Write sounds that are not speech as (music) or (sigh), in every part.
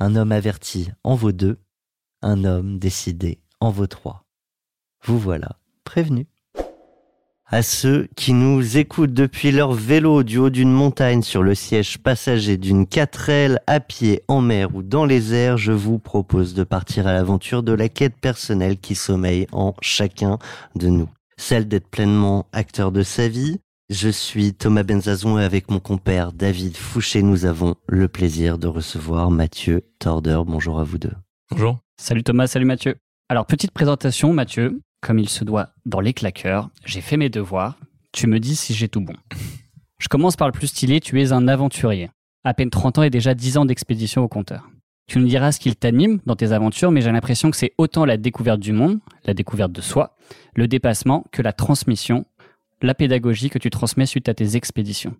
Un homme averti en vaut deux, un homme décidé en vaut trois. Vous voilà prévenus. À ceux qui nous écoutent depuis leur vélo du haut d'une montagne sur le siège passager d'une 4L à pied en mer ou dans les airs, je vous propose de partir à l'aventure de la quête personnelle qui sommeille en chacun de nous. Celle d'être pleinement acteur de sa vie. Je suis Thomas Benzazon et avec mon compère David Fouché, nous avons le plaisir de recevoir Mathieu Torder. Bonjour à vous deux. Bonjour. Salut Thomas, salut Mathieu. Alors, petite présentation, Mathieu. Comme il se doit dans les claqueurs, j'ai fait mes devoirs. Tu me dis si j'ai tout bon. Je commence par le plus stylé, tu es un aventurier. À peine 30 ans et déjà 10 ans d'expédition au compteur. Tu nous diras ce qu'il t'anime dans tes aventures, mais j'ai l'impression que c'est autant la découverte du monde, la découverte de soi, le dépassement, que la transmission, la pédagogie que tu transmets suite à tes expéditions.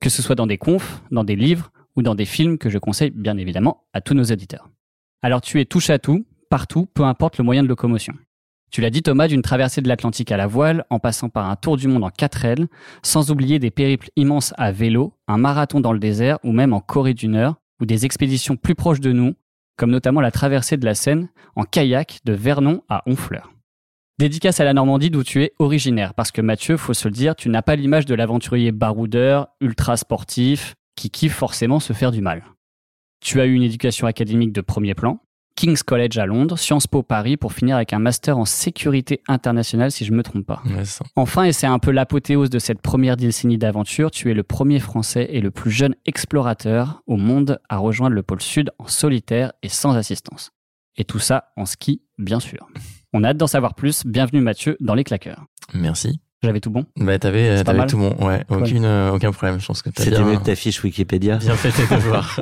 Que ce soit dans des confs, dans des livres ou dans des films que je conseille bien évidemment à tous nos auditeurs. Alors tu es touche à tout, partout, peu importe le moyen de locomotion. Tu l'as dit Thomas, d'une traversée de l'Atlantique à la voile, en passant par un tour du monde en 4L, sans oublier des périples immenses à vélo, un marathon dans le désert ou même en Corée du Nord, ou des expéditions plus proches de nous, comme notamment la traversée de la Seine en kayak de Vernon à Honfleur. Dédicace à la Normandie d'où tu es originaire, parce que Mathieu, faut se le dire, tu n'as pas l'image de l'aventurier baroudeur, ultra sportif, qui kiffe forcément se faire du mal. Tu as eu une éducation académique de premier plan, King's College à Londres, Sciences Po Paris pour finir avec un master en sécurité internationale si je me trompe pas. Ouais. Enfin, et c'est un peu l'apothéose de cette première décennie d'aventure, tu es le premier français et le plus jeune explorateur au monde à rejoindre le pôle sud en solitaire et sans assistance. Et tout ça en ski, bien sûr. On a hâte d'en savoir plus. Bienvenue Mathieu dans les claqueurs. Merci. J'avais tout bon. Bah, t'avais, pas t'avais tout bon. Ouais, aucune, euh, aucun problème. Je pense que t'as C'était bien, mieux que ta fiche Wikipédia. bien fait tes devoirs.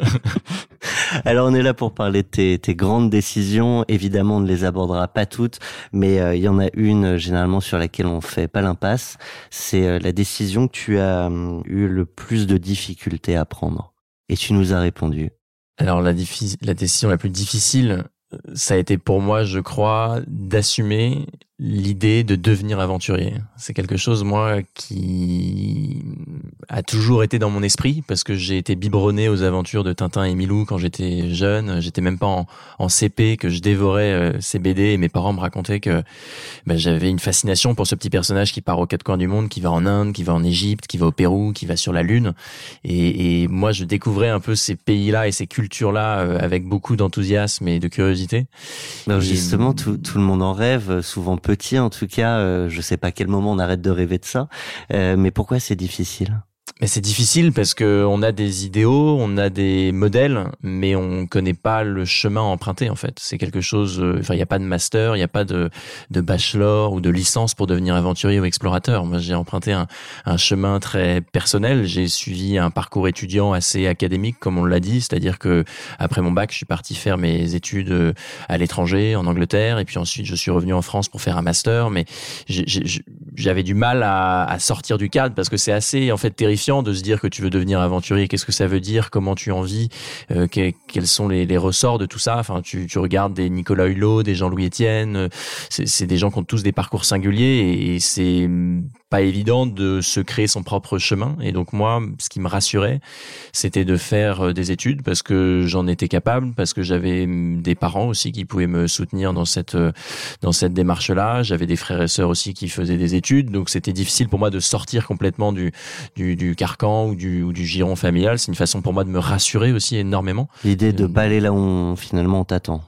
(laughs) Alors on est là pour parler de tes, tes grandes décisions. Évidemment, on ne les abordera pas toutes, mais euh, il y en a une euh, généralement sur laquelle on fait pas l'impasse. C'est euh, la décision que tu as eu le plus de difficultés à prendre. Et tu nous as répondu. Alors la, diffi- la décision la plus difficile, euh, ça a été pour moi, je crois, d'assumer l'idée de devenir aventurier. C'est quelque chose, moi, qui a toujours été dans mon esprit parce que j'ai été biberonné aux aventures de Tintin et Milou quand j'étais jeune. J'étais même pas en, en CP que je dévorais euh, ces BD et mes parents me racontaient que bah, j'avais une fascination pour ce petit personnage qui part aux quatre coins du monde, qui va en Inde, qui va en Égypte, qui va au Pérou, qui va sur la Lune. Et, et moi, je découvrais un peu ces pays-là et ces cultures-là euh, avec beaucoup d'enthousiasme et de curiosité. Alors Et- justement, tout, tout le monde en rêve, euh, souvent petit en tout cas. euh, je sais pas à quel moment on arrête de rêver de ça, euh, mais pourquoi c'est difficile? Mais c'est difficile parce que on a des idéaux, on a des modèles, mais on connaît pas le chemin à emprunter en fait. C'est quelque chose. euh, Enfin, il n'y a pas de master, il n'y a pas de, de bachelor ou de licence pour devenir aventurier ou explorateur. Moi, j'ai emprunté un, un chemin très personnel. J'ai suivi un parcours étudiant assez académique, comme on l'a dit, c'est-à-dire que après mon bac, je suis parti faire mes études euh, à l'étranger, en Angleterre, et puis ensuite je suis revenu en France pour faire un master. Mais j'avais du mal à, à sortir du cadre parce que c'est assez en fait terrifiant de se dire que tu veux devenir aventurier. Qu'est-ce que ça veut dire Comment tu en vis Euh, que- Quels sont les, les ressorts de tout ça Enfin, tu, tu regardes des Nicolas Hulot, des Jean-Louis Etienne. euh, C'est des gens qui ont tous des parcours singuliers et, c'est pas évident de se créer son propre chemin. Et donc moi, ce qui me rassurait, c'était de faire euh, des études parce que j'en étais capable, parce que j'avais hum, des parents aussi qui pouvaient me soutenir dans cette euh, dans cette démarche-là. J'avais des frères et sœurs aussi qui faisaient des études, donc c'était difficile pour moi de sortir complètement du du, du carcan ou du ou du giron familial. C'est une façon pour moi de me rassurer aussi énormément. L'idée de Euh, pas aller là où on, finalement on t'attend.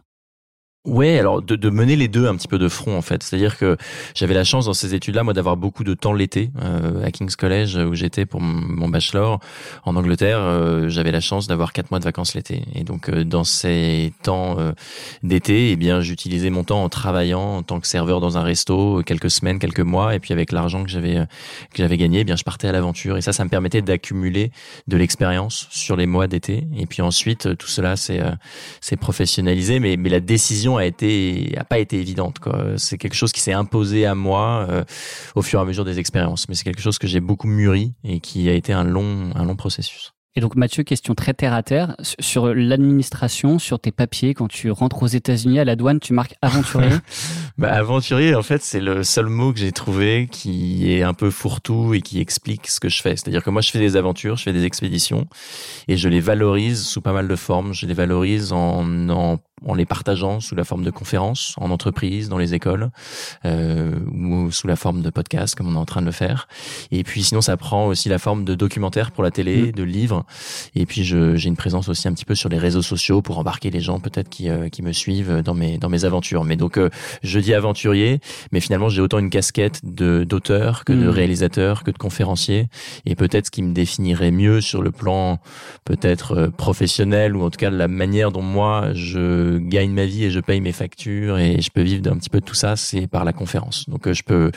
Ouais, alors de, de, mener les deux un petit peu de front en fait. C'est-à-dire que j'avais la chance dans ces études-là, moi, d'avoir beaucoup de temps l'été euh, à King's College où j'étais pour mon bachelor en Angleterre. Euh, j'avais la chance d'avoir quatre mois de vacances l'été, et donc euh, dans ces temps euh, d'été, eh bien, j'utilisais mon temps en travaillant en tant que serveur dans un resto quelques semaines, quelques mois, et puis avec l'argent que j'avais que j'avais gagné, eh bien, je partais à l'aventure, et ça, ça me permettait d'accumuler de l'expérience sur les mois d'été, et puis ensuite tout cela c'est c'est professionnalisé, mais mais la décision a été a pas été évidente. C'est quelque chose qui s'est imposé à moi euh, au fur et à mesure des expériences, mais c'est quelque chose que j'ai beaucoup mûri et qui a été un long un long processus. Et donc Mathieu, question très terre à terre sur l'administration, sur tes papiers quand tu rentres aux États-Unis à la douane, tu marques aventurier? (laughs) bah, aventurier, en fait, c'est le seul mot que j'ai trouvé qui est un peu fourre-tout et qui explique ce que je fais. C'est-à-dire que moi, je fais des aventures, je fais des expéditions et je les valorise sous pas mal de formes. Je les valorise en, en en les partageant sous la forme de conférences en entreprise, dans les écoles, euh, ou sous la forme de podcasts comme on est en train de le faire. Et puis sinon, ça prend aussi la forme de documentaires pour la télé, mm. de livres. Et puis j'ai une présence aussi un petit peu sur les réseaux sociaux pour embarquer les gens peut-être qui, euh, qui me suivent dans mes dans mes aventures. Mais donc euh, je dis aventurier, mais finalement j'ai autant une casquette de d'auteur que de mm. réalisateur que de conférencier. Et peut-être ce qui me définirait mieux sur le plan peut-être euh, professionnel ou en tout cas la manière dont moi je gagne ma vie et je paye mes factures et je peux vivre d'un petit peu de tout ça, c'est par la conférence. Donc euh, je peux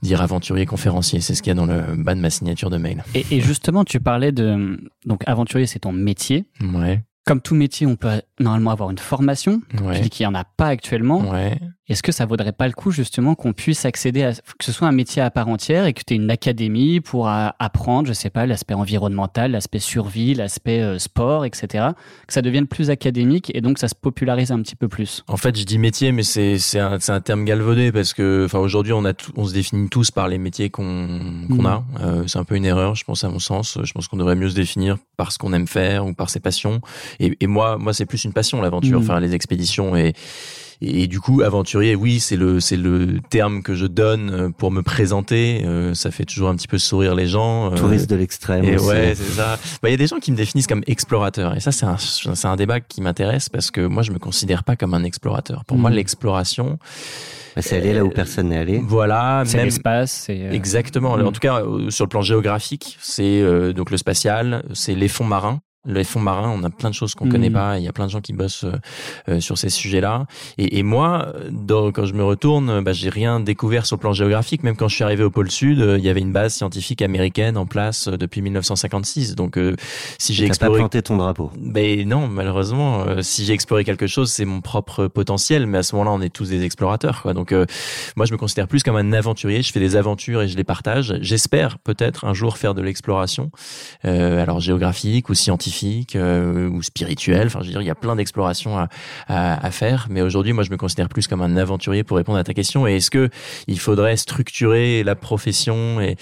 dire aventurier conférencier, c'est ce qu'il y a dans le bas de ma signature de mail. Et, et justement, tu parlais de donc aventurier, c'est ton métier. Ouais. Comme tout métier, on peut normalement avoir une formation. Ouais. Tu dis qu'il n'y en a pas actuellement. Ouais. Est-ce que ça vaudrait pas le coup justement qu'on puisse accéder à que ce soit un métier à part entière et que tu aies une académie pour apprendre, je sais pas, l'aspect environnemental, l'aspect survie, l'aspect euh, sport, etc. Que ça devienne plus académique et donc ça se popularise un petit peu plus? En fait, je dis métier, mais c'est c'est un, un terme galvaudé parce que enfin aujourd'hui on a on se définit tous par les métiers qu'on qu'on mmh. a. Euh, c'est un peu une erreur, je pense à mon sens. Je pense qu'on devrait mieux se définir par ce qu'on aime faire ou par ses passions. Et, et moi, moi, c'est plus une passion l'aventure, mmh. faire les expéditions et et, du coup, aventurier, oui, c'est le c'est le terme que je donne euh, pour me présenter. Euh, ça fait toujours un petit peu sourire les gens. Euh, Touriste de l'extrême. Et ouais, c'est ça. Bah, il y a des gens qui me définissent comme explorateur. Et ça, c'est un c'est un débat qui m'intéresse parce que moi, je me considère pas comme un explorateur. Pour mmh. moi, l'exploration bah, c'est aller là où personne n'est allé. Voilà, c'est l'espace. Exactement. En tout cas, sur le plan géographique, c'est donc le spatial, c'est les fonds marins les fonds marins, on a plein de choses qu'on connaît mmh. pas. Il y a plein de gens qui bossent euh, euh, sur ces sujets-là. Et, et, moi, quand je me retourne, bah, j'ai rien découvert sur le plan géographique. Même quand je suis arrivé au pôle Sud, euh, il y avait une base scientifique américaine en place depuis 1956. Donc, si j'ai exploré, pas planté ton drapeau. Ben non, malheureusement. si j'ai exploré quelque chose, c'est mon propre potentiel. Mais à ce moment-là, on est tous des explorateurs. Quoi. Donc, moi, je me considère plus comme un aventurier. Je fais des aventures et je les partage. J'espère peut-être un jour faire de l'exploration, alors géographique ou scientifique euh, ou spirituel. Enfin, je veux dire, il y a plein d'explorations à, à, à, faire. Mais aujourd'hui, moi, je me considère plus comme un aventurier pour répondre à ta question. Et est-ce que il faudrait structurer la profession et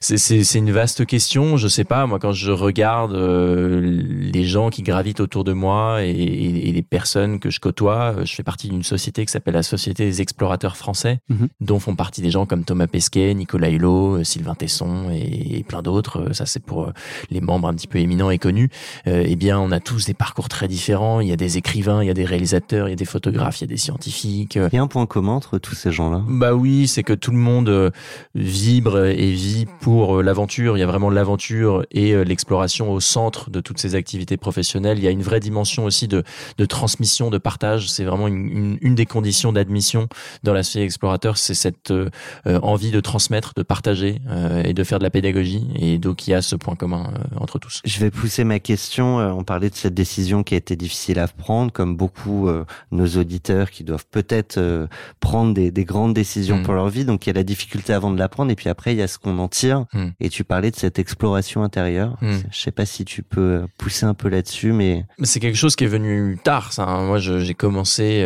c'est une vaste question. Je sais pas. Moi, quand je regarde euh, les gens qui gravitent autour de moi et, et, les personnes que je côtoie, euh, je fais partie d'une société qui s'appelle la Société des explorateurs français, mhm. dont font partie des gens comme Thomas Pesquet, Nicolas Hulot, Sylvain Tesson et, et plein d'autres. Ça, c'est pour les membres un petit peu éminents et connus euh, eh bien, on a tous des parcours très différents. Il y a des écrivains, il y a des réalisateurs, il y a des photographes, il y a des scientifiques. Il y a un point commun entre tous ces gens-là? Bah oui, c'est que tout le monde euh, vibre et vit pour euh, l'aventure. Il y a vraiment l'aventure et euh, l'exploration au centre de toutes ces activités professionnelles. Il y a une vraie dimension aussi de, de transmission, de partage. C'est vraiment une, une, une, des conditions d'admission dans la société explorateur, c'est cette euh, envie de transmettre, de partager et de faire de la pédagogie. Et donc, il y a ce point commun entre tous. Je vais pousser ma question, euh, on parlait de cette décision qui a été difficile à prendre, comme beaucoup euh, nos auditeurs qui doivent peut-être euh, prendre des, grandes décisions mm. pour leur vie. Donc il y a la difficulté avant de la prendre, et puis après il y a ce qu'on en tire. Mm. Et tu parlais de cette exploration intérieure. Mm. Je sais pas si tu peux pousser un peu là-dessus, mais c'est quelque chose qui est venu tard. Ça. Hein. Moi, j'ai commencé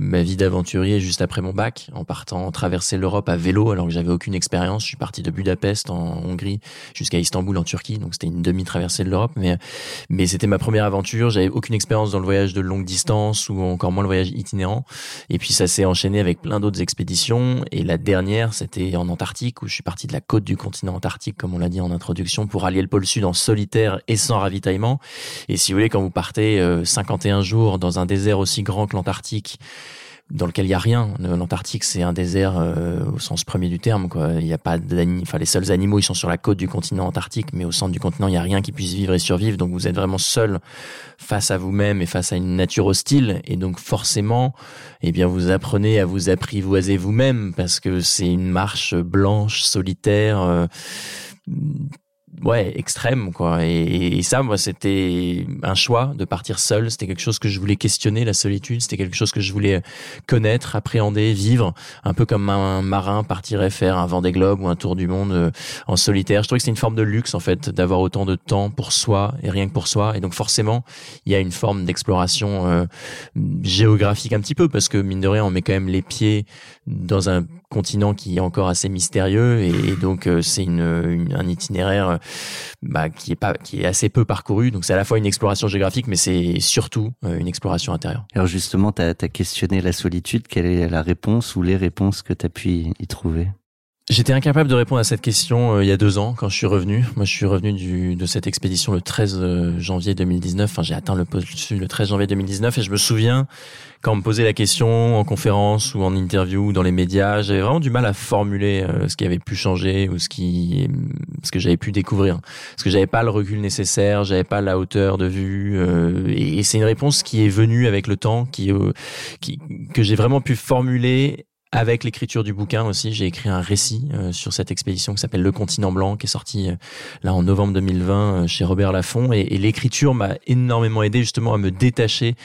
ma vie d'aventurier juste après mon bac, en partant traverser l'Europe à vélo, alors que j'avais aucune expérience. Je suis parti de Budapest en Hongrie jusqu'à Istanbul en Turquie, donc c'était une demi-traversée de l'Europe, mais mais c'était ma première aventure. J'avais aucune expérience dans le voyage de longue distance ou encore moins le voyage itinérant. Et puis ça s'est enchaîné avec plein d'autres expéditions. Et la dernière, c'était en Antarctique où je suis parti de la côte du continent antarctique, comme on l'a dit en introduction, pour allier le pôle sud en solitaire et sans ravitaillement. Et si vous voulez, quand vous partez 51 euh, jours dans un désert aussi grand que l'Antarctique, dans lequel il y a rien. L'Antarctique, c'est un désert euh, au sens premier du terme. Quoi. Il y a pas. Enfin, les seuls animaux, ils sont sur la côte du continent antarctique, mais au centre du continent, il y a rien qui puisse vivre et survivre. Donc, vous êtes vraiment seul face à vous-même et face à une nature hostile. Et donc, forcément, eh bien, vous apprenez à vous apprivoiser vous-même parce que c'est une marche blanche, solitaire. euh, ouais extrême quoi. Et, et ça moi c'était un choix de partir seul. C'était quelque chose que je voulais questionner la solitude. C'était quelque chose que je voulais connaître appréhender vivre. Un peu comme un marin partirait faire un Vendée Globe ou un tour du monde euh, en solitaire. Je trouvais que c'est une forme de luxe en fait d'avoir autant de temps pour soi et rien que pour soi. Et donc forcément il y a une forme d'exploration euh, géographique un petit peu parce que mine de rien on met quand même les pieds dans un continent qui est encore assez mystérieux et, donc euh, c'est une, une- un itinéraire euh, bah, qui est pas qui est assez peu parcouru donc c'est à la fois une exploration géographique mais c'est surtout euh, une exploration intérieure. Alors justement, tu as, questionné la solitude. Quelle est la réponse ou les réponses que tu as pu y trouver? J'étais incapable de répondre à cette question euh, il y a deux ans quand je suis revenu. Moi, je suis revenu du, de cette expédition le 13 euh, janvier 2019. Enfin, j'ai atteint le poste le 13 janvier 2019 et je me souviens quand on me posait la question en conférence ou en interview ou dans les médias, j'avais vraiment du mal à formuler euh, ce qui avait pu changer ou ce qui, ce que j'avais pu découvrir. Parce que j'avais pas le recul nécessaire, j'avais pas la hauteur de vue. euh, et et c'est une réponse qui est venue avec le temps, qui, euh, qui que j'ai vraiment pu formuler avec l'écriture du bouquin aussi, j'ai écrit un récit euh, sur cette expédition qui s'appelle Le Continent Blanc, qui est sorti euh, là en novembre 2020 euh, chez Robert Laffont. Et, et l'écriture m'a énormément aidé justement à me détacher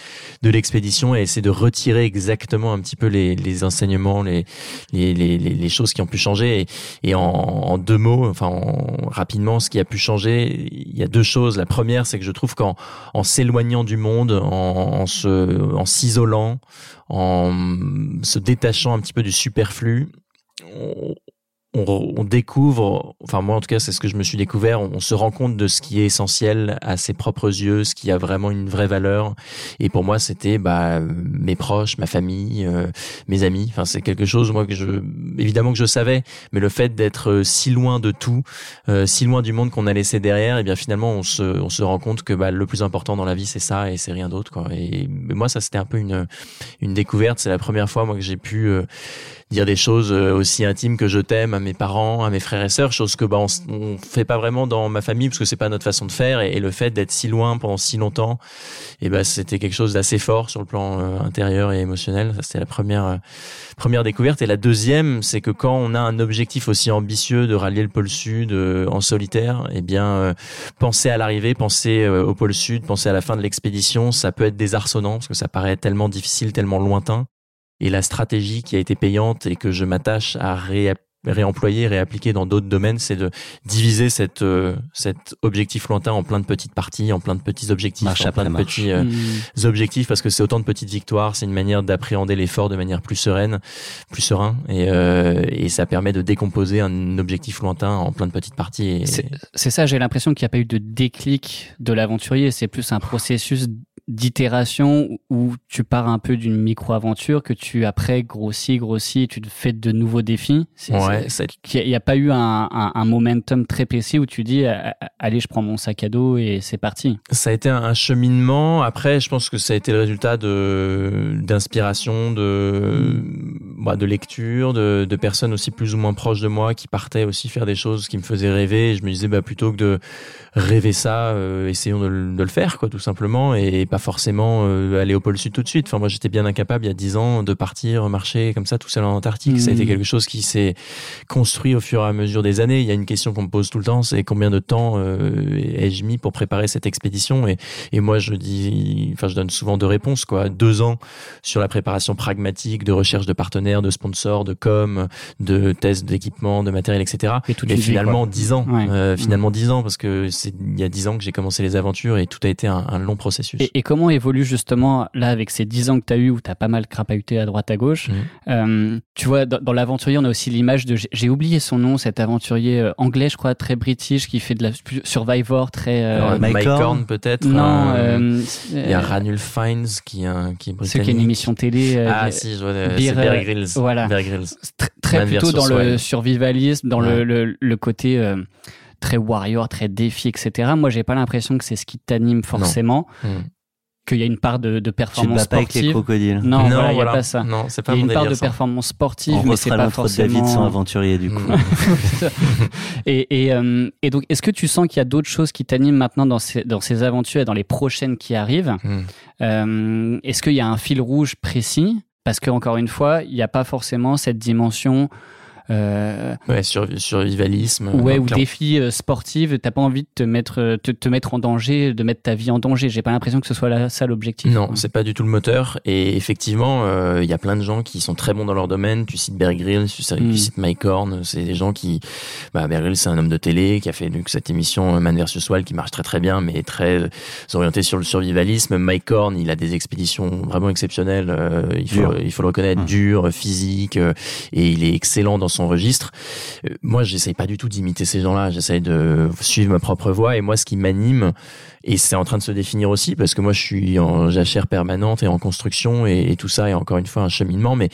de l'expédition et essayer de retirer exactement un petit peu les, les enseignements, les, les, les, les- choses qui ont pu changer. Et, et en, en deux mots, enfin en- rapidement, ce qui a pu changer, il y a deux choses. La première, c'est que je trouve qu'en en s'éloignant du monde, en, se, en s'isolant, en se détachant un petit peu du superflu, on, on découvre, enfin moi en tout cas c'est ce que je me suis découvert, on, se rend compte de ce qui est essentiel à ses propres yeux, ce qui a vraiment une vraie valeur. Et pour moi c'était bah, mes proches, ma famille, euh, mes amis. Enfin c'est quelque chose moi que je, évidemment que je savais, mais le fait d'être euh, si loin de tout, euh, si loin du monde qu'on a laissé derrière, et bien finalement on se, on se rend compte que bah, le plus important dans la vie c'est ça et c'est rien d'autre quoi. Et moi ça c'était un peu une, une découverte. C'est la première fois moi que j'ai pu euh, dire des choses euh, aussi intimes que je t'aime à mes parents, à mes frères et sœurs, chose que bah on, on fait pas vraiment dans ma famille parce que c'est pas notre façon de faire. Et, le fait d'être si loin pendant si longtemps, et ben c'était quelque chose d'assez fort sur le plan euh, intérieur et émotionnel. Ça c'était la première euh, première découverte. Et la deuxième, c'est que quand on a un objectif aussi ambitieux de rallier le pôle sud euh, en solitaire, et bien euh, penser à l'arrivée, penser au pôle sud, penser à la fin de l'expédition, ça peut être désarçonnant parce que ça paraît tellement difficile, tellement lointain et la stratégie qui a été payante et que je m'attache à ré- réemployer, réappliquer dans d'autres domaines, c'est de diviser cette, euh, cet objectif lointain en plein de petites parties, en plein de petits objectifs, Marche en plein de marche. petits euh, Hmm. objectifs parce que c'est autant de petites victoires, c'est une manière d'appréhender l'effort de manière plus sereine, plus serein et, euh, et ça permet de décomposer un objectif lointain en plein de petites parties. Et, c'est ça, j'ai l'impression qu'il n'y a pas eu de déclic de l'aventurier. C'est plus un processus d'itération où tu pars un peu d'une micro-aventure que tu après grossis, grossis, et tu te fais de nouveaux défis. Ouais, Il n'y a pas eu un, un, un momentum très précis où tu dis allez, je prends mon sac à dos et c'est parti. Ça a été un- un cheminement. Après, je pense que ça a été le résultat de d'inspiration, de bah, de lecture, de, de personnes aussi plus ou moins proches de moi qui partaient aussi faire des choses qui me faisaient rêver. Et je me disais bah plutôt que de rêver ça, euh, essayons de, le- de le faire quoi, tout simplement, et pas forcément euh, aller au pôle sud tout de suite. Enfin, moi, j'étais bien incapable il y a dix ans de partir marcher comme ça tout seul en Antarctique. Ça a été Mhm. quelque chose qui s'est construit au fur et à mesure des années. Il y a une question qu'on me pose tout le temps, c'est combien de temps euh, ai-je mis pour préparer cette expédition? Et, et moi je dis, enfin je donne souvent deux réponses quoi. Deux ans sur la préparation pragmatique, de recherche de partenaires, de sponsors, de com, de tests d'équipement, de matériel, etc. Et toute Et finalement dix ans, Ouais. euh, finalement dix ans parce que c'est il y a dix ans que j'ai commencé les aventures et tout a été un, un long processus. Et, et comment évolue justement, là, avec ces 10 ans que tu as eu, où tu as pas mal crapahuté à droite à gauche, Mhm. euh, tu vois, dans, dans l'aventurier, on a aussi l'image de, j'ai- oublié son nom, cet aventurier euh, anglais, je crois, très british, qui fait de la Survivor, très... euh, Alors, Mike Horn peut-être. non, euh, euh, il y a euh, Ranul Fines qui est un, qui est britannique. qui a une émission télé. euh, Ah si, je vois. euh, Beer, c'est Bear euh, Grylls. voilà. Bear Grylls. tr- très Man plutôt dans le survivalisme, dans Ouais. le, le, le côté euh, très warrior, très défi, etc. Moi, j'ai pas l'impression que c'est ce qui t'anime forcément. Hmm. Qu'il y a une part de, de Tu te performance bats pas avec les sportive. crocodiles. Non, voilà, il n'y a pas ça. Non, c'est Il pas y a mon une part délire, de performance sportive, On mais c'est pas forcément. David sans aventurier du coup. (laughs) Et, et, euh, et donc, est-ce que tu sens qu'il y a d'autres choses qui t'animent maintenant dans ces, dans ces aventures et dans les prochaines qui arrivent? Mm. Euh, Est-ce qu'il y a un fil rouge précis? Parce que encore une fois, il n'y a pas forcément cette dimension. Euh, Ouais, sur, survivalisme. ouais, ou clairement. défi euh, sportif, t'as pas envie de te mettre, euh, te, te mettre en danger, de mettre ta vie en danger. J'ai pas l'impression que ce soit là, ça l'objectif. Non, c'est pas du tout le moteur. Et effectivement, euh, il y a plein de gens qui sont très bons dans leur domaine. Tu cites Bear Grylls, tu cites, Mm. tu cites Mike Horn. C'est des gens qui, bah, Bear Grylls, c'est un homme de télé qui a fait donc cette émission euh, Man vs Wild qui marche très très bien, mais très euh, orienté sur le survivalisme. Mike Horn, il a des expéditions vraiment exceptionnelles. euh, il faut, il faut le reconnaître, Mm. dur, physique, euh, et il est excellent dans son registre. Euh, moi, j'essaye pas du tout d'imiter ces gens-là. J'essaye de suivre ma propre voie. Et moi, ce qui m'anime, et c'est en train de se définir aussi, parce que moi, je suis en jachère permanente et en construction, et, tout ça est encore une fois un cheminement. Mais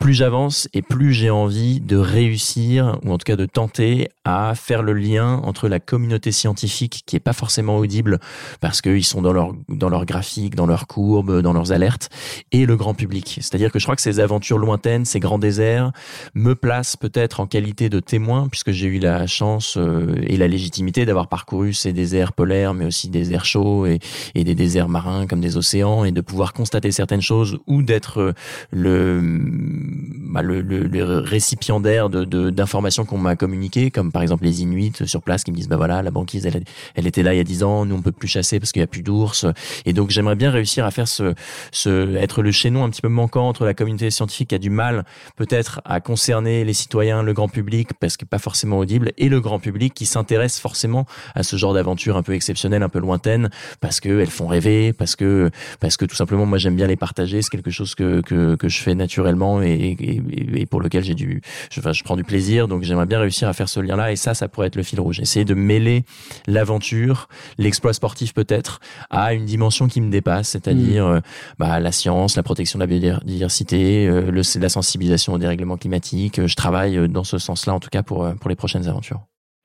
plus j'avance et plus j'ai envie de réussir, ou en tout cas de tenter à faire le lien entre la communauté scientifique, qui est pas forcément audible, parce qu'ils sont dans leur dans leur graphique, dans leurs courbes, dans leurs alertes, et le grand public. C'est-à-dire que je crois que ces aventures lointaines, ces grands déserts, me placent peut-être en qualité de témoin, puisque j'ai eu la chance euh, et la légitimité d'avoir parcouru ces déserts polaires, mais aussi airs chauds et, des déserts marins comme des océans, et de pouvoir constater certaines choses ou d'être euh, le, bah, le, le, le récipiendaire de, de, d'informations qu'on m'a communiquées, comme par exemple les Inuits sur place qui me disent bah voilà la banquise elle, elle était là il y a 10 ans, nous on peut plus chasser parce qu'il y a plus d'ours, et donc j'aimerais bien réussir à faire ce, ce être le chaînon un petit peu manquant entre la communauté scientifique qui a du mal peut-être à concerner les citoyens, le grand public parce que pas forcément audible, et le grand public qui s'intéresse forcément à ce genre d'aventure un peu exceptionnelle, un peu lointaine, parce que elles font rêver, parce que parce que tout simplement moi j'aime bien les partager, c'est quelque chose que que, que je fais naturellement et, et, et pour lequel j'ai du je, enfin, je prends du plaisir, donc j'aimerais bien réussir à faire ce lien-là et ça ça pourrait être le fil rouge, essayer de mêler l'aventure, l'exploit sportif peut-être à une dimension qui me dépasse, c'est-à-dire euh, bah, la science, la protection de la biodiversité, euh, le, la sensibilisation au dérèglement climatique. Euh, Je travaille dans ce sens-là, en tout cas pour, pour les prochaines aventures.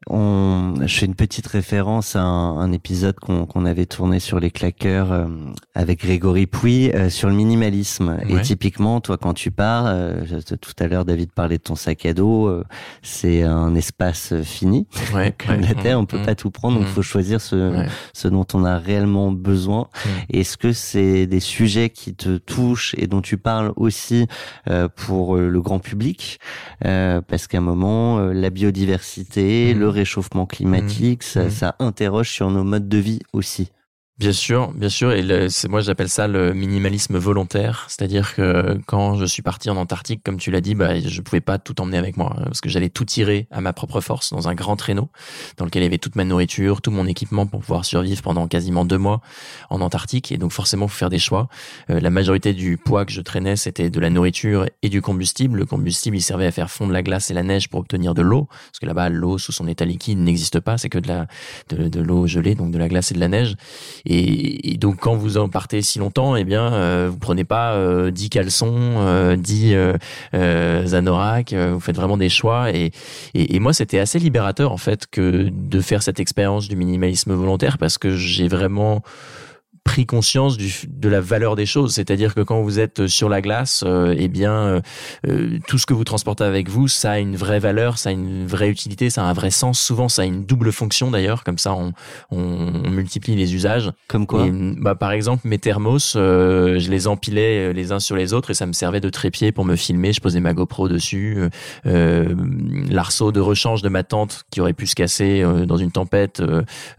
On, je fais une petite référence à un, un épisode qu'on avait tourné sur les claqueurs euh, avec Grégory Pouy euh, sur le minimalisme. Et Ouais. typiquement, toi, quand tu pars, euh, tout à l'heure, David parlait de ton sac à dos. euh, c'est un espace fini, Ouais, (laughs) comme la Terre. On peut mmh, pas tout prendre, donc mmh. il faut choisir ce, ouais. ce dont on a réellement besoin. Mm. Est-ce que c'est des sujets qui te touchent et dont tu parles aussi euh, pour euh, le grand public? Euh, Parce qu'à un moment, euh, la biodiversité, le réchauffement climatique, ça, Mm. ça interroge sur nos modes de vie aussi. Bien sûr, bien sûr. Et le- moi j'appelle ça le minimalisme volontaire, c'est-à-dire que quand je suis parti en Antarctique, comme tu l'as dit, bah je pouvais pas tout emmener avec moi parce que j'allais tout tirer à ma propre force dans un grand traîneau dans lequel il y avait toute ma nourriture, tout mon équipement pour pouvoir survivre pendant quasiment deux mois en Antarctique. Et donc forcément, faut faire des choix. Euh, la majorité du poids que je traînais, c'était de la nourriture et du combustible. Le combustible, il servait à faire fondre la glace et la neige pour obtenir de l'eau, parce que là-bas, l'eau sous son état liquide n'existe pas, c'est que de la de l'eau gelée, donc de la glace et de la neige. Et, et donc quand vous en partez si longtemps, eh bien euh, vous prenez pas euh, 10 caleçons, euh, 10 euh, euh, euh, vous faites vraiment des choix. Et, et, et moi c'était assez libérateur en fait que de faire cette expérience du minimalisme volontaire parce que j'ai vraiment pris conscience du, de la valeur des choses. C'est-à-dire que quand vous êtes sur la glace, euh, eh bien, euh, euh, tout ce que vous transportez avec vous, ça a une vraie valeur, ça a une vraie utilité, ça a un vrai sens. Souvent, ça a une double fonction d'ailleurs. Comme ça, on, on, on multiplie les usages. Comme quoi Et, bah, par exemple, mes thermos, euh, je les empilais euh, les uns sur les autres et ça me servait de trépied pour me filmer. Je posais ma GoPro dessus. Euh, L'arceau de rechange de ma tente qui aurait pu se casser dans une tempête,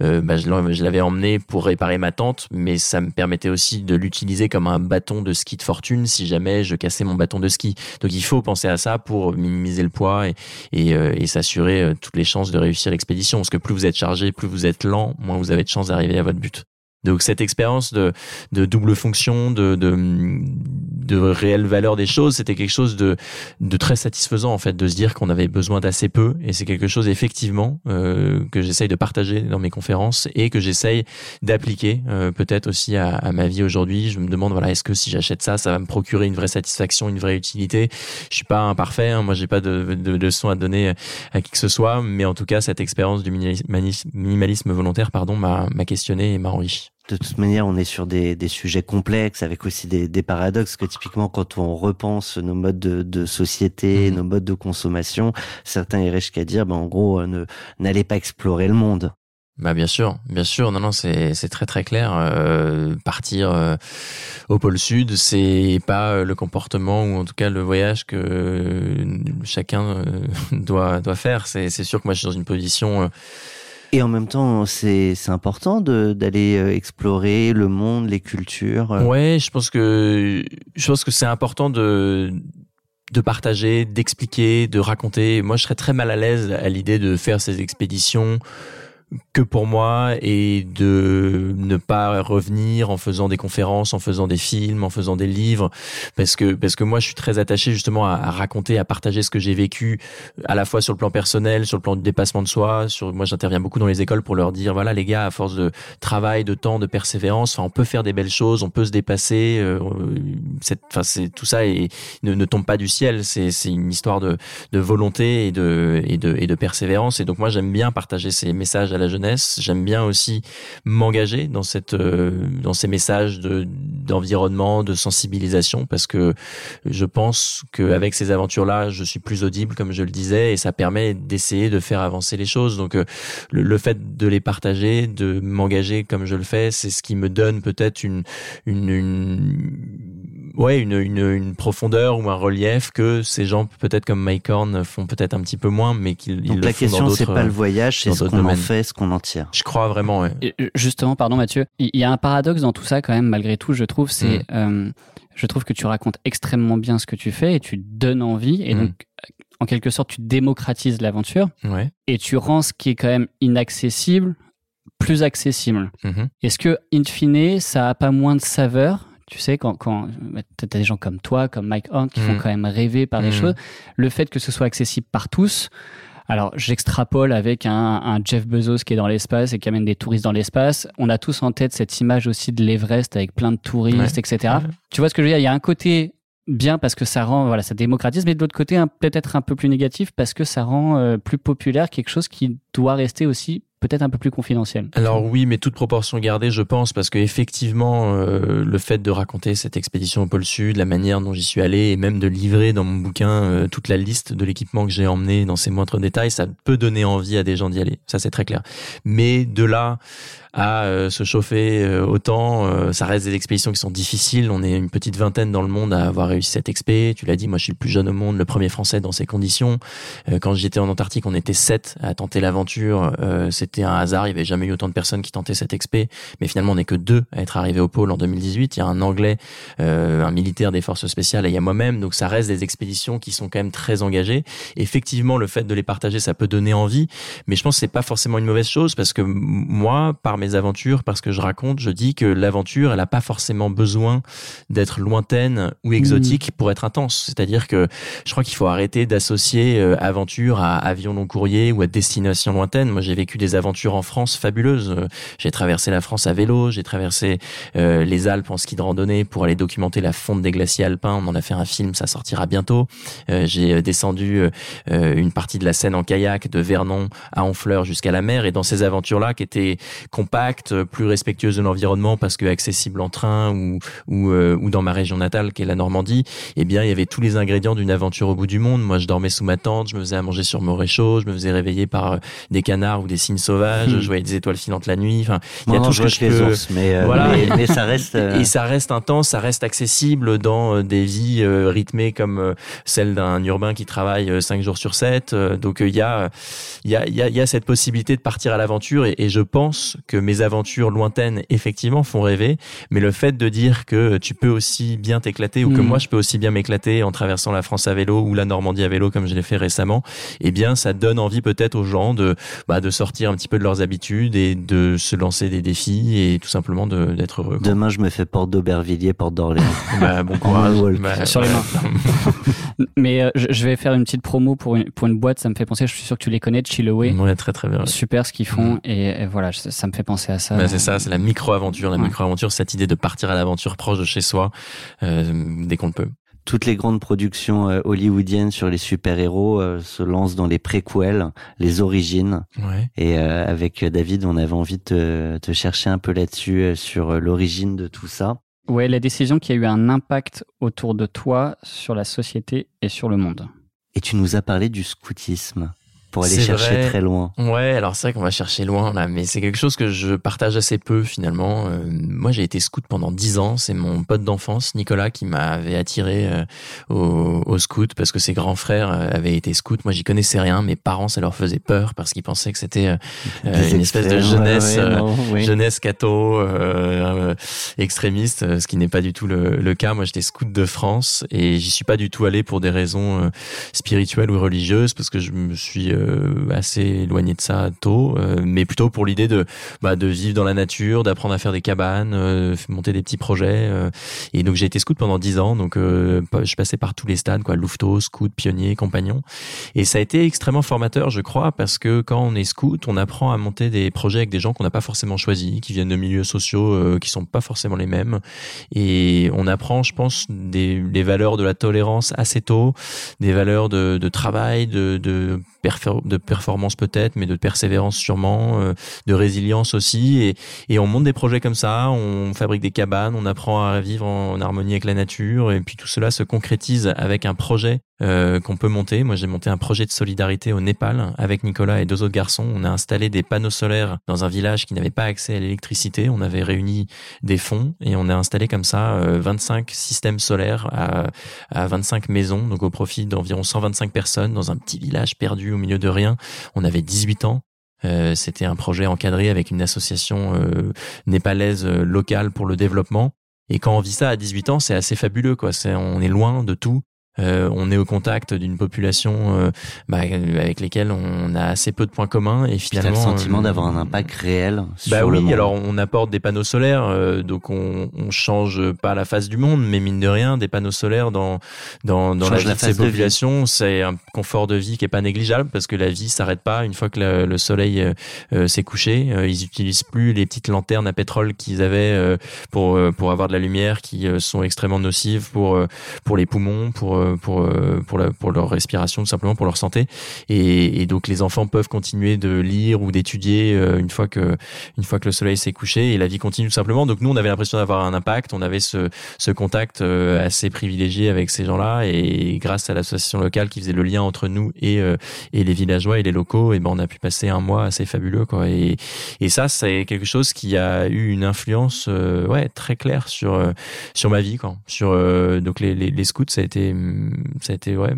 bah, je l'avais emmené pour réparer ma tente, mais ça me permettait aussi de l'utiliser comme un bâton de ski de fortune si jamais je cassais mon bâton de ski. Donc il faut penser à ça pour minimiser le poids et, et, euh, s'assurer euh, toutes les chances de réussir l'expédition. Parce que plus vous êtes chargé, plus vous êtes lent, moins vous avez de chances d'arriver à votre but. Donc cette expérience de, double fonction, de, réelle valeur des choses, c'était quelque chose de, très satisfaisant en fait, de se dire qu'on avait besoin d'assez peu. Et c'est quelque chose effectivement euh, que j'essaye de partager dans mes conférences et que j'essaye d'appliquer euh, peut-être aussi à, ma vie aujourd'hui. Je me demande voilà, est-ce que si j'achète ça, ça va me procurer une vraie satisfaction, une vraie utilité? Je suis pas imparfait, hein, moi j'ai pas de, de, à donner à qui que ce soit, mais en tout cas cette expérience du minimalisme, volontaire, pardon, m'a questionné et m'a enrichi. De toute manière, on est sur des, des sujets complexes avec aussi des, des paradoxes que typiquement quand on repense nos modes de, de société, Mhm. nos modes de consommation, certains iraient jusqu'à dire, ben, en gros, euh, ne n'allez pas explorer le monde. Bah bien sûr, bien sûr. Non non, c'est c'est très très clair. Euh, partir euh, au pôle sud, c'est pas le comportement ou en tout cas le voyage que euh, chacun (laughs) doit doit faire. C'est c'est sûr que moi je suis dans une position Et en même temps, c'est important d'aller euh, explorer le monde, les cultures. euh. Ouais, je pense que je pense que c'est important de de partager, d'expliquer, de raconter. Moi, je serais très mal à l'aise à l'idée de faire ces expéditions que pour moi et de ne pas revenir en faisant des conférences, en faisant des films, en faisant des livres, parce que parce que moi je suis très attaché justement à, raconter, à partager ce que j'ai vécu, à la fois sur le plan personnel, sur le plan du dépassement de soi. Sur moi j'interviens beaucoup dans les écoles pour leur dire voilà les gars à force de travail, de temps, de persévérance, on peut faire des belles choses, on peut se dépasser. Euh, c'est tout ça et ne, ne tombe pas du ciel. C'est c'est une histoire de de volonté et de et de et de persévérance. Et donc moi j'aime bien partager ces messages la jeunesse. J'aime bien aussi m'engager dans cette euh, dans ces messages de d'environnement, de sensibilisation, parce que je pense qu'avec ces aventures-là, je suis plus audible, comme je le disais, et ça permet d'essayer de faire avancer les choses. Donc euh, le, le fait de les partager, de m'engager comme je le fais, c'est ce qui me donne peut-être une une, une ouais une, une une profondeur ou un relief que ces gens peut-être comme Mike Horn font peut-être un petit peu moins, mais qu'ils ils Donc le la font question, c'est pas le voyage, c'est ce qu'on en fait, ce qu'on en tire. Je crois vraiment, ouais. Euh, Justement, pardon Mathieu, il y a un paradoxe dans tout ça quand même, malgré tout, je trouve, c'est, Mm. euh, je trouve que tu racontes extrêmement bien ce que tu fais et tu donnes envie, et Mm. donc, en quelque sorte, tu démocratises l'aventure Ouais. et tu rends ce qui est quand même inaccessible plus accessible. Mhm. Est-ce que, in fine, ça a pas moins de saveur tu sais, quand, quand tu as des gens comme toi, comme Mike Horn, qui font Mm. quand même rêver par des Mm. choses, le fait que ce soit accessible par tous, alors j'extrapole avec un, un Jeff Bezos qui est dans l'espace et qui amène des touristes dans l'espace. On a tous en tête cette image aussi de l'Everest avec plein de touristes, Ouais. etc. Ouais. Tu vois ce que je veux dire? Il y a un côté bien parce que ça rend, voilà, ça démocratise, mais de l'autre côté, peut-être un peu plus négatif parce que ça rend euh, plus populaire quelque chose qui doit rester aussi peut-être un peu plus confidentiel. Alors oui, mais toute proportion gardée, je pense, parce que effectivement, euh, le fait de raconter cette expédition au pôle Sud, la manière dont j'y suis allé, et même de livrer dans mon bouquin euh, toute la liste de l'équipement que j'ai emmené dans ses moindres détails, ça peut donner envie à des gens d'y aller. Ça, c'est très clair. Mais de là à euh, se chauffer euh, autant, euh, ça reste des expéditions qui sont difficiles. On est une petite vingtaine dans le monde à avoir réussi cette expé. Tu l'as dit, moi, je suis le plus jeune au monde, le premier Français dans ces conditions. Euh, quand j'étais en Antarctique, on était sept à tenter l'aventure. Euh, c'était un hasard. Il y avait jamais eu autant de personnes qui tentaient cette expé. Mais finalement, on n'est que deux à être arrivés au pôle en 2018. Il y a un Anglais, un militaire des forces spéciales et il y a moi-même. Donc ça reste des expéditions qui sont quand même très engagées. Effectivement, le fait de les partager, ça peut donner envie. Mais je pense que c'est pas forcément une mauvaise chose parce que moi, par mes aventures, parce que je raconte, je dis que l'aventure, elle a pas forcément besoin d'être lointaine ou exotique pour être intense. C'est-à-dire que je crois qu'il faut arrêter d'associer euh, aventure à avion long courrier ou à destination lointaine. Moi, j'ai vécu des aventures en France fabuleuses. Euh, J'ai traversé la France à vélo, j'ai traversé euh, les Alpes en ski de randonnée pour aller documenter la fonte des glaciers alpins. On en a fait un film, ça sortira bientôt. Euh, j'ai descendu une partie de la Seine en kayak de Vernon à Honfleur jusqu'à la mer. Et dans ces aventures-là, qui étaient euh, plus respectueuses de l'environnement parce que accessibles en train ou ou, euh, ou dans ma région natale, qui est la Normandie, eh bien, il y avait tous les ingrédients d'une aventure au bout du monde. Moi, je dormais sous ma tente, je me faisais à manger sur mon réchaud, je me faisais réveiller par euh, des canards ou des cygnes sauvages, Hmm. je voyais des étoiles filantes la nuit. Enfin, il y a non, tout ce que je peux. ours, mais, euh, Voilà. mais, mais ça reste. (laughs) euh, Et ça reste intense, ça reste accessible dans des vies rythmées comme celle d'un urbain qui travaille euh, cinq jours sur 7. Donc il y a il y a il y a, y a cette possibilité de partir à l'aventure et, et je pense que mes aventures lointaines effectivement font rêver, mais le fait de dire que tu peux aussi bien t'éclater ou que Mm. moi je peux aussi bien m'éclater en traversant la France à vélo ou la Normandie à vélo comme je l'ai fait récemment, eh bien ça donne envie peut-être aux gens de bah, de sortir un petit peu de leurs habitudes et de se lancer des défis et tout simplement d'être heureux. quoi. Demain, je me fais porte d'Aubervilliers, porte d'Orléans. (laughs) Bah, bon courage. Bah, (laughs) Sur les mains. (laughs) Mais euh, je, vais faire une petite promo pour une, pour une boîte, ça me fait penser, je suis sûr que tu les connais, Chillaway. Ouais, très très bien. Super ce qu'ils font et, et voilà, ça, ça me fait penser à ça. Bah, c'est ça, c'est la micro-aventure. La Ouais. micro-aventure, cette idée de partir à l'aventure proche de chez soi, euh, dès qu'on le peut. toutes les grandes productions euh, hollywoodiennes sur les super-héros euh, se lancent dans les préquels, les origines. Ouais. Et euh, avec David, on avait envie de te, te chercher un peu là-dessus, sur l'origine de tout ça. Ouais, la décision qui a eu un impact autour de toi sur la société et sur le monde. Et tu nous as parlé du scoutisme pour aller chercher vrai. très loin. Ouais, alors c'est vrai qu'on va chercher loin là, mais c'est quelque chose que je partage assez peu finalement. Euh, moi, j'ai été scout pendant dix ans. C'est mon pote d'enfance, Nicolas, qui m'avait attiré euh, au, au scout parce que ses grands frères euh, avaient été scouts. Moi, j'y connaissais rien. Mes parents, ça leur faisait peur parce qu'ils pensaient que c'était euh, une espèce de jeunesse. ouais, ouais, non, oui. jeunesse catho, extrémiste, ce qui n'est pas du tout le, le cas. Moi, j'étais scout de France et j'y suis pas du tout allé pour des raisons spirituelles ou religieuses parce que je me suis assez éloigné de ça tôt, euh, mais plutôt pour l'idée de bah, de vivre dans la nature, d'apprendre à faire des cabanes, euh, monter des petits projets. euh. et donc j'ai été scout pendant dix ans, donc euh, je passais par tous les stades, quoi, louveteau, scout, pionnier, compagnon. Et ça a été extrêmement formateur, je crois, parce que quand on est scout, on apprend à monter des projets avec des gens qu'on n'a pas forcément choisis, qui viennent de milieux sociaux euh, qui sont pas forcément les mêmes. Et on apprend, je pense, des, des valeurs de la tolérance assez tôt, des valeurs de, de travail, de, de, perfor- de performance peut-être, mais de persévérance sûrement, euh, de résilience aussi. Et, et on monte des projets comme ça, on fabrique des cabanes, on apprend à vivre en, en harmonie avec la nature, et puis tout cela se concrétise avec un projet euh, qu'on peut monter. Moi, j'ai monté un projet de solidarité au Népal avec Nicolas et deux autres garçons. On a installé des panneaux solaires dans un village qui n'avait pas accès à l'électricité. On avait réuni des fonds et on a installé comme ça euh, 25 systèmes solaires à, à 25 maisons, donc au profit d'environ 125 personnes dans un petit village perdu au milieu de rien. On avait 18 ans. Euh, C'était un projet encadré avec une association euh, népalaise euh, locale pour le développement. Et quand on vit ça à 18 ans, c'est assez fabuleux, quoi. On est loin de tout. Euh, on est au contact d'une population euh, bah, avec lesquelles on a assez peu de points communs et Puis finalement le sentiment euh, d'avoir un impact réel sur bah le oui, monde. alors on apporte des panneaux solaires, euh, donc on, on change pas la face du monde, mais mine de rien, des panneaux solaires dans dans, dans la vie la de ces face de vie. populations, c'est un confort de vie qui est pas négligeable parce que la vie s'arrête pas une fois que le, le soleil euh, s'est couché. Ils utilisent plus les petites lanternes à pétrole qu'ils avaient euh, pour pour avoir de la lumière, qui sont extrêmement nocives pour pour les poumons, pour pour euh, pour la, pour leur respiration, tout simplement pour leur santé. Et, et donc les enfants peuvent continuer de lire ou d'étudier euh, une fois que une fois que le soleil s'est couché et la vie continue tout simplement. Donc nous, on avait l'impression d'avoir un impact, on avait ce, ce contact euh, assez privilégié avec ces gens-là et grâce à l'association locale qui faisait le lien entre nous et euh, et les villageois et les locaux, et ben on a pu passer un mois assez fabuleux quoi. Et et ça, c'est quelque chose qui a eu une influence euh, ouais très claire sur euh, sur ma vie quoi. Sur euh, donc les, les scouts, ça a été ça a été ouais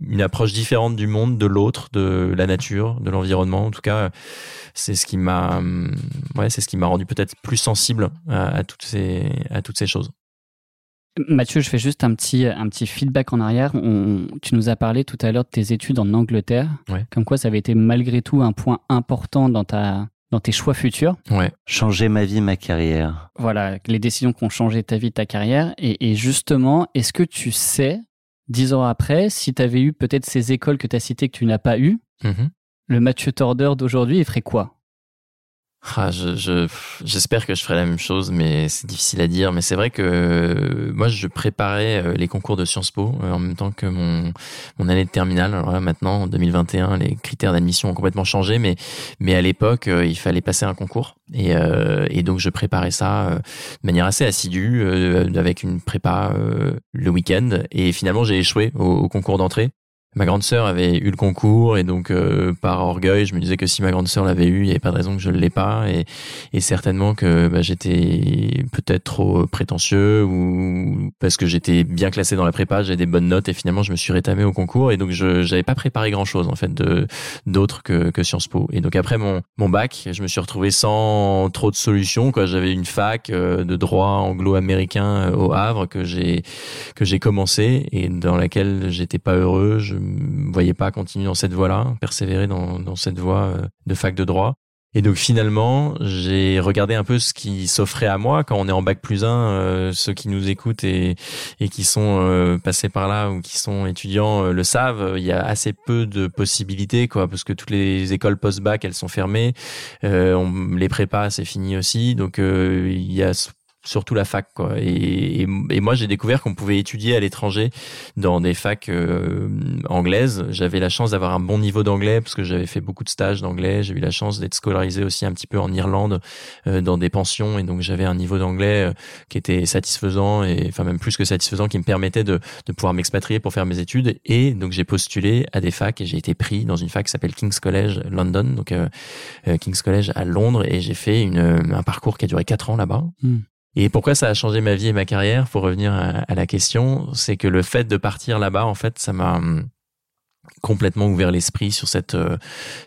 une approche différente du monde, de l'autre, de la nature, de l'environnement. En tout cas, c'est ce qui m'a, hum, ouais, c'est ce qui m'a rendu peut-être plus sensible à, à toutes ces, à toutes ces choses. Mathieu, je fais juste un petit, un petit feedback en arrière. On- tu nous as parlé tout à l'heure de tes études en Angleterre, Ouais. comme quoi ça avait été malgré tout un point important dans, ta, dans tes choix futurs. Ouais. Changer ma vie, ma carrière. Voilà, les décisions qui ont changé ta vie, ta carrière. Et, et justement, est-ce que tu sais, dix ans après, si tu avais eu peut-être ces écoles que tu as citées que tu n'as pas eues, Mhm. le Mathieu Torder d'aujourd'hui, il ferait quoi? Ah, je, je, j'espère que je ferai la même chose, mais c'est difficile à dire. Mais c'est vrai que euh, moi, je préparais euh, les concours de Sciences Po euh, en même temps que mon mon année de terminale. Alors là, maintenant, en 2021, les critères d'admission ont complètement changé, mais mais à l'époque, il fallait passer un concours et euh, et donc je préparais ça de manière assez assidue euh, avec une prépa euh, le week-end. Et finalement, j'ai échoué au, au concours d'entrée. Ma grande sœur avait eu le concours et donc euh, par orgueil, je me disais que si ma grande sœur l'avait eu, il n'y avait pas de raison que je ne l'ai pas. Et, et certainement que bah, j'étais peut-être trop prétentieux ou parce que j'étais bien classé dans la prépa, j'avais des bonnes notes et finalement je me suis rétamé au concours et donc je j'avais pas préparé grand chose en fait de d'autre que, que Sciences Po. Et donc après mon mon bac, je me suis retrouvé sans trop de solutions. J'avais une fac euh, de droit anglo-américain euh, au Havre que j'ai que j'ai commencé et dans laquelle j'étais pas heureux, me voyais pas continuer dans cette voie-là, persévérer dans, dans cette voie euh, de fac de droit. Et donc finalement, j'ai regardé un peu ce qui s'offrait à moi quand on est en bac plus 1. ceux qui nous écoutent et, et qui sont euh, passés par là ou qui sont étudiants euh, le savent. Il y a assez peu de possibilités, quoi, parce que toutes les écoles post-bac elles sont fermées. Euh, on, les prépas c'est fini aussi, donc euh, il y a surtout la fac quoi. Et, et, et moi j'ai découvert qu'on pouvait étudier à l'étranger dans des facs euh, anglaises. J'avais la chance d'avoir un bon niveau d'anglais parce que j'avais fait beaucoup de stages d'anglais. J'ai eu la chance d'être scolarisé aussi un petit peu en Irlande euh, dans des pensions et donc j'avais un niveau d'anglais euh, qui était satisfaisant et enfin même plus que satisfaisant qui me permettait de, de pouvoir m'expatrier pour faire mes études et donc j'ai postulé à des facs et j'ai été pris dans une fac qui s'appelle King's College London donc euh, euh, King's College à Londres et j'ai fait une, un parcours qui a duré quatre ans là-bas. Hmm. Et pourquoi ça a changé ma vie et ma carrière? Pour revenir à, la question, c'est que le fait de partir là-bas, en fait, ça m'a hum, complètement ouvert l'esprit sur cette euh,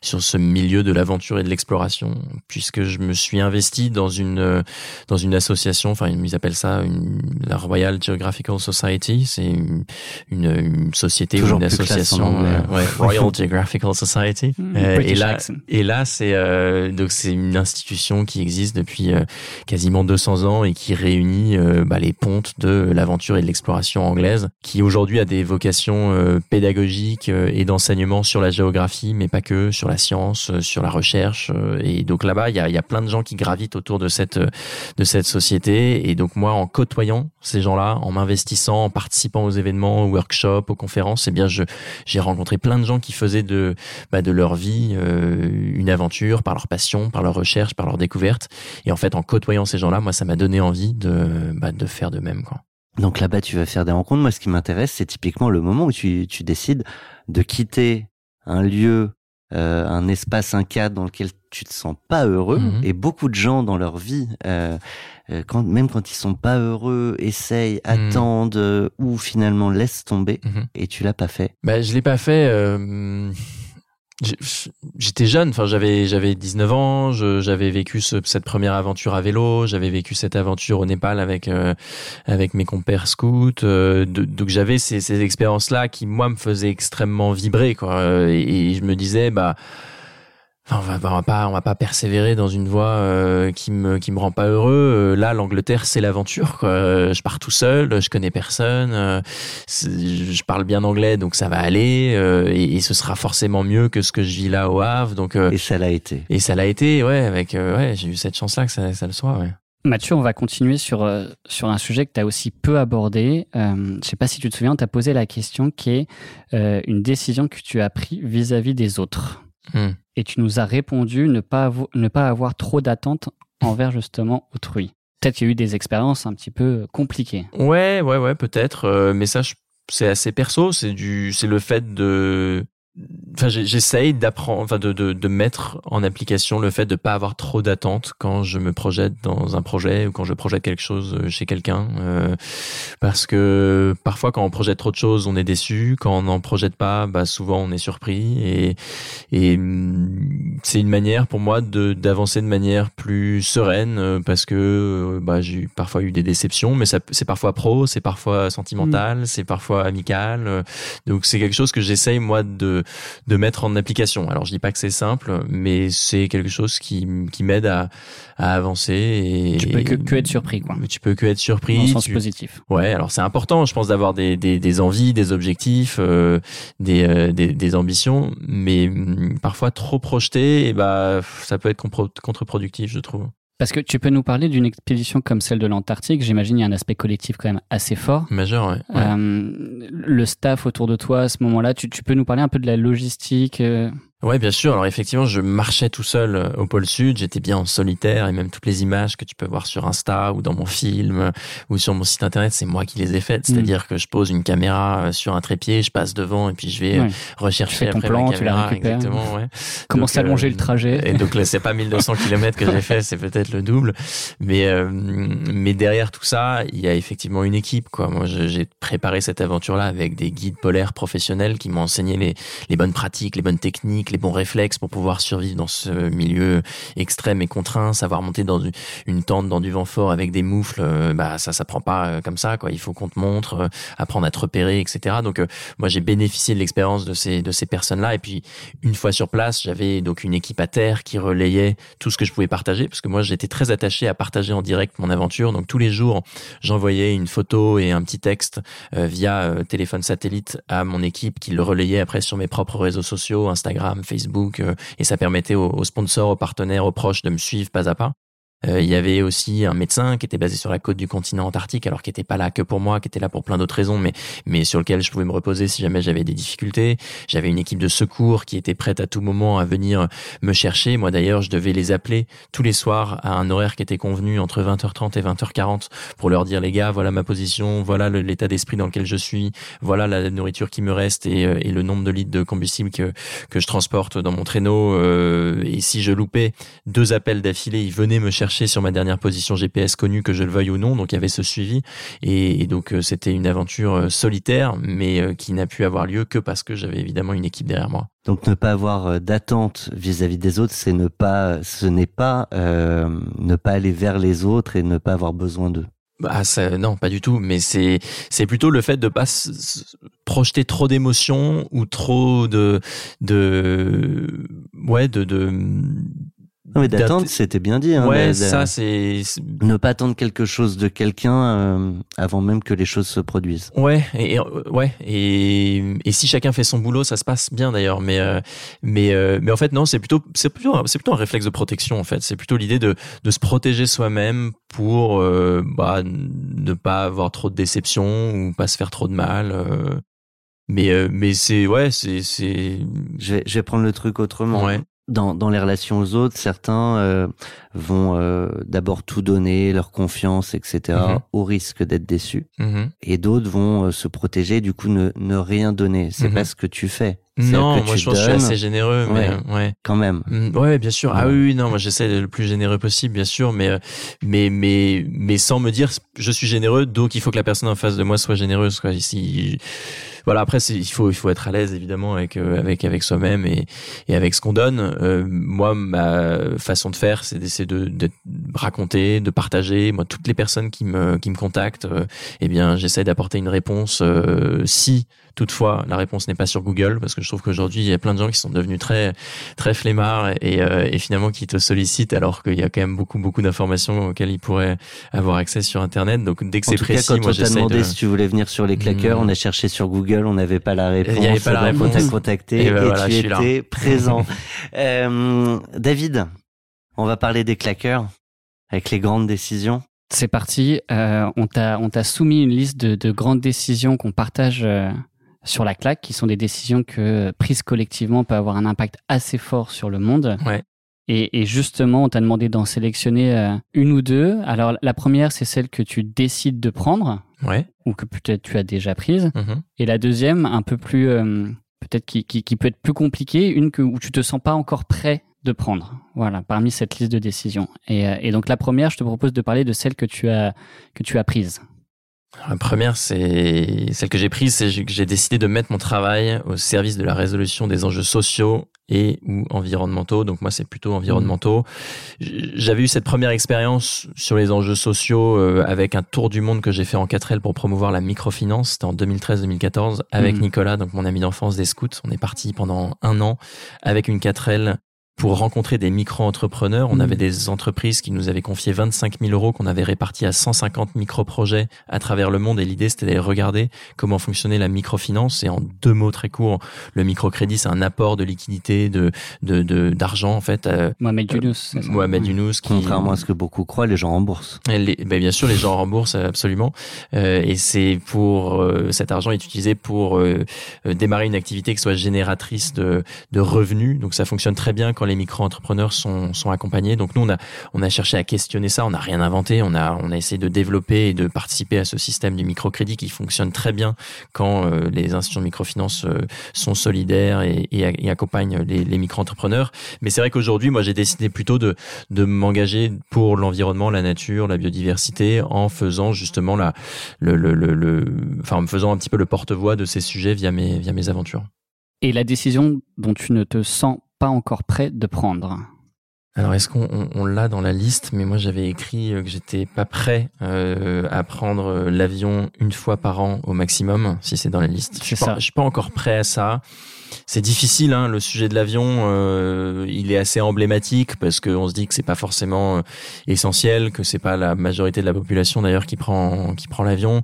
sur ce milieu de l'aventure et de l'exploration puisque je me suis investi dans une euh, dans une association enfin ils appellent ça une, la Royal Geographical Society. C'est une, une, une société Toujours ou une association euh, ouais, Royal Geographical Society. Mm, Euh, et là accent. et là c'est euh, donc c'est une institution qui existe depuis euh, quasiment 200 ans et qui réunit euh, bah, les pontes de l'aventure et de l'exploration anglaise qui aujourd'hui a des vocations euh, pédagogiques euh, et d'enseignement sur la géographie, mais pas que, sur la science, euh, sur la recherche. euh, Et donc là-bas, il y a, y a plein de gens qui gravitent autour de cette euh, de cette société. Et donc moi, en côtoyant ces gens-là, en m'investissant, en participant aux événements, aux workshops, aux conférences, eh bien, j'ai rencontré plein de gens qui faisaient de bah, de leur vie euh, une aventure par leur passion, par leur recherche, par leur découverte. Et en fait, en côtoyant ces gens-là, moi, ça m'a donné envie de bah, de faire de même. Quoi. Donc là-bas, tu vas faire des rencontres. Moi, ce qui m'intéresse, c'est typiquement le moment où tu, tu décides de quitter un lieu, euh, un espace, un cadre dans lequel tu te sens pas heureux. Mhm. Et beaucoup de gens dans leur vie, euh, euh, quand, même quand ils sont pas heureux, essayent, Mhm. attendent euh, ou finalement laissent tomber. Mhm. Et tu l'as pas fait. Bah, je l'ai pas fait. J'étais jeune, enfin j'avais j'avais 19 ans, j'avais vécu ce- cette première aventure à vélo, j'avais vécu cette aventure au Népal avec euh, avec mes compères scouts, euh, donc j'avais ces, ces expériences là qui moi me faisaient extrêmement vibrer quoi, et, et je me disais bah on va, on va pas, on va pas persévérer dans une voie euh, qui me qui me rend pas heureux. Euh, Là, l'Angleterre, c'est l'aventure. quoi. Euh, Je pars tout seul, je connais personne. euh, je parle bien anglais, donc ça va aller. euh, et, et ce sera forcément mieux que ce que je vis là au Havre. Donc euh, Et ça l'a été. et ça l'a été, ouais. Avec euh, ouais, j'ai eu cette chance-là que ça, ça le soit. Ouais. Mathieu, on va continuer sur, euh, sur un sujet que tu as aussi peu abordé. Euh, je sais pas si tu te souviens, tu as posé la question qui est euh, une décision que tu as prise vis-à-vis des autres. Hmm. Et tu nous as répondu ne pas, ne pas avoir trop d'attentes envers justement autrui. Peut-être qu'il y a eu des expériences un petit peu compliquées. Ouais, ouais, ouais, peut-être. euh, mais ça, c'est assez perso. C'est le fait de. Enfin, j'essaye d'apprendre, enfin, de, de, de mettre en application le fait de pas avoir trop d'attentes quand je me projette dans un projet ou quand je projette quelque chose euh, chez quelqu'un, euh, parce que parfois quand on projette trop de choses, on est déçu. Quand on n'en projette pas, bah souvent on est surpris. Et et hum, c'est une manière pour moi de d'avancer de manière plus sereine euh, parce que euh, bah j'ai parfois eu des déceptions, mais ça c'est parfois pro, c'est parfois sentimental, c'est parfois amical. donc c'est quelque chose que j'essaye moi de de mettre en application. Alors je dis pas que c'est simple, mais c'est quelque chose qui qui m'aide à à avancer. Et Tu peux que, que être surpris, quoi. Tu peux que être surpris. Le sens tu- positif. Ouais, alors c'est important, je pense, d'avoir des, des, des envies, des objectifs, euh, des, euh, des, des ambitions, mais hum, parfois trop projeté, et bah, ça peut être contre-productif, je trouve. Parce que tu peux nous parler d'une expédition comme celle de l'Antarctique. J'imagine il y a un aspect collectif quand même assez fort. Majeur, ouais. ouais. Euh, le staff autour de toi à ce moment-là, tu, tu peux nous parler un peu de la logistique euh, Ouais, bien sûr. Alors effectivement, je marchais tout seul euh, au pôle Sud. J'étais bien en solitaire et même toutes les images que tu peux voir sur Insta ou dans mon film euh, ou sur mon site internet, c'est moi qui les ai faites. Mm. C'est-à-dire que je pose une caméra euh, sur un trépied, je passe devant et puis je vais ouais. rechercher après plan, ma tu la caméra. Exactement, ouais. Comment s'allonger euh, le trajet Et donc là, c'est pas 1200 km que j'ai fait, c'est peut-être le double. Mais euh, mais derrière tout ça, il y a effectivement une équipe. Quoi. Moi, j'ai préparé cette aventure-là avec des guides polaires professionnels qui m'ont enseigné les les bonnes pratiques, les bonnes techniques, les bons réflexes pour pouvoir survivre dans ce milieu extrême et contraint. Savoir monter dans une- tente dans du vent fort avec des moufles, euh, bah ça, ça prend pas euh, comme ça. Quoi. Il faut qu'on te montre, euh, apprendre à te repérer, etc. Donc moi, j'ai bénéficié de l'expérience de ces de ces personnes-là. Et puis une fois sur place, j'avais donc une équipe à terre qui relayait tout ce que je pouvais partager, parce que moi j'étais très attaché à partager en direct mon aventure. Donc tous les jours, j'envoyais une photo et un petit texte via téléphone satellite à mon équipe qui le relayait après sur mes propres réseaux sociaux, Instagram, Facebook, euh, et ça permettait aux, aux sponsors, aux partenaires, aux proches de me suivre pas à pas. Euh, il y avait aussi un médecin qui était basé sur la côte du continent antarctique, alors qui n'était pas là que pour moi, qui était là pour plein d'autres raisons, mais mais sur lequel je pouvais me reposer si jamais j'avais des difficultés. J'avais une équipe de secours qui était prête à tout moment à venir me chercher. Moi d'ailleurs, je devais les appeler tous les soirs à un horaire qui était convenu entre 20h30 et 20h40 pour leur dire les gars, voilà ma position, voilà l'état d'esprit dans lequel je suis, voilà la nourriture qui me reste et, euh, et, le nombre de litres de combustible que que je transporte dans mon traîneau. Euh, et si je loupais deux appels d'affilée, ils venaient me chercher sur ma dernière position GPS connue, que je le veuille ou non. Donc il y avait ce suivi et, et donc euh, c'était une aventure solitaire, mais qui n'a pu avoir lieu que parce que j'avais évidemment une équipe derrière moi. Donc ne pas avoir d'attente vis-à-vis des autres, c'est ne pas, ce n'est pas euh, ne pas aller vers les autres et ne pas avoir besoin d'eux. Bah ça, non, pas du tout. Mais c'est c'est plutôt le fait de pas projeter trop d'émotions ou trop de de ouais de de non mais d'attendre, c'était bien dit. Hein, ouais, ça c'est ne pas attendre quelque chose de quelqu'un euh, avant même que les choses se produisent. Ouais, et, ouais, et, et si chacun fait son boulot, ça se passe bien d'ailleurs. Mais euh, mais euh, mais en fait non, c'est plutôt c'est plutôt c'est plutôt un réflexe de protection en fait. C'est plutôt l'idée de de se protéger soi-même pour bah ne pas avoir trop de déception ou pas se faire trop de mal. mais mais c'est ouais, c'est c'est. Je vais je vais prendre le truc autrement. Ouais dans, dans les relations aux autres, certains euh, vont euh, d'abord tout donner, leur confiance, etc., mhm. au risque d'être déçus. Mhm. Et d'autres vont euh, se protéger, du coup ne, ne rien donner. C'est mhm. pas ce que tu fais. Non, moi je pense que je suis assez généreux, mais ouais, quand même. Mm, ouais, bien sûr. Ah oui, non, moi j'essaie d'être le plus généreux possible, bien sûr, mais mais mais mais sans me dire je suis généreux, donc il faut que la personne en face de moi soit généreuse. Quoi. Ici, voilà après il faut il faut être à l'aise évidemment avec euh, avec avec soi-même et et avec ce qu'on donne. Euh, moi ma façon de faire c'est d'essayer de, raconter de partager. Moi toutes les personnes qui me qui me contactent euh, eh bien j'essaie d'apporter une réponse si Toutefois, la réponse n'est pas sur Google parce que je trouve qu'aujourd'hui, il y a plein de gens qui sont devenus très, très flemmards et, euh, et finalement qui te sollicitent alors qu'il y a quand même beaucoup, beaucoup d'informations auxquelles ils pourraient avoir accès sur Internet. Donc, dès que c'est précis, cas, quand moi, on t'a demandé si tu voulais venir sur les claqueurs, hmm. on a cherché sur Google, on n'avait pas la réponse. Il n'y avait pas la réponse. On t'a contacté (laughs) et, ben tu étais présent. (laughs) euh, David, on va parler des claqueurs avec les grandes décisions. C'est parti. Euh, on t'a soumis une liste de, de grandes décisions qu'on partage euh, sur la claque, qui sont des décisions que prises collectivement peuvent avoir un impact assez fort sur le monde. Ouais. Et, et, justement, on t'a demandé d'en sélectionner euh, une ou deux. Alors, la première, c'est celle que tu décides de prendre, ouais. ou que peut-être tu as déjà prise. Mm-hmm. Et la deuxième, un peu plus, euh, peut-être qui, qui, qui, peut être plus compliquée, une que, où tu te sens pas encore prêt de prendre. Voilà, parmi cette liste de décisions. Et, euh, et donc, la première, je te propose de parler de celle que tu as que tu as prise. La première, c'est celle que j'ai prise, c'est que j'ai décidé de mettre mon travail au service de la résolution des enjeux sociaux et ou environnementaux. Donc moi, c'est plutôt environnementaux. J'avais eu cette première expérience sur les enjeux sociaux euh, avec un tour du monde que j'ai fait en 4L pour promouvoir la microfinance. C'était en 2013-2014 avec mmh. Nicolas, donc mon ami d'enfance des scouts. On est parti pendant un an avec une 4L pour rencontrer des micro-entrepreneurs. On mmh. avait des entreprises qui nous avaient confié 25 000 euros qu'on avait répartis à 150 micro-projets à travers le monde. Et l'idée, c'était de regarder comment fonctionnait la microfinance. Et en deux mots très courts, le microcrédit, c'est un apport de liquidité, de d'argent en fait. Euh, Mohamed Younous. Mohamed Younous. Qui... Contrairement à ce que beaucoup croient, les gens remboursent. Les, ben bien sûr, les gens remboursent absolument. Euh, et c'est pour euh, cet argent est utilisé pour euh, démarrer une activité qui soit génératrice de, de revenus. Donc ça fonctionne très bien quand les micro-entrepreneurs sont, sont accompagnés. Donc nous, on a, on a cherché à questionner ça, on n'a rien inventé, on a, on a essayé de développer et de participer à ce système du microcrédit qui fonctionne très bien quand euh, les institutions de microfinance euh, sont solidaires et, accompagnent les, micro-entrepreneurs. Mais c'est vrai qu'aujourd'hui, moi, j'ai décidé plutôt de, de m'engager pour l'environnement, la nature, la biodiversité, en faisant justement la, le, le, enfin, en me faisant un petit peu le porte-voix de ces sujets via mes, via mes aventures. Et la décision dont tu ne te sens pas encore prêt de prendre alors est-ce qu'on on, l'a dans la liste? Mais moi j'avais écrit euh, que j'étais pas prêt euh, à prendre euh, l'avion une fois par an au maximum, si c'est dans la liste. Je suis, pas, je suis pas encore prêt à ça. C'est difficile, hein, le sujet de l'avion. Euh, il est assez emblématique parce qu'on se dit que c'est pas forcément essentiel, que c'est pas la majorité de la population d'ailleurs qui prend qui prend l'avion.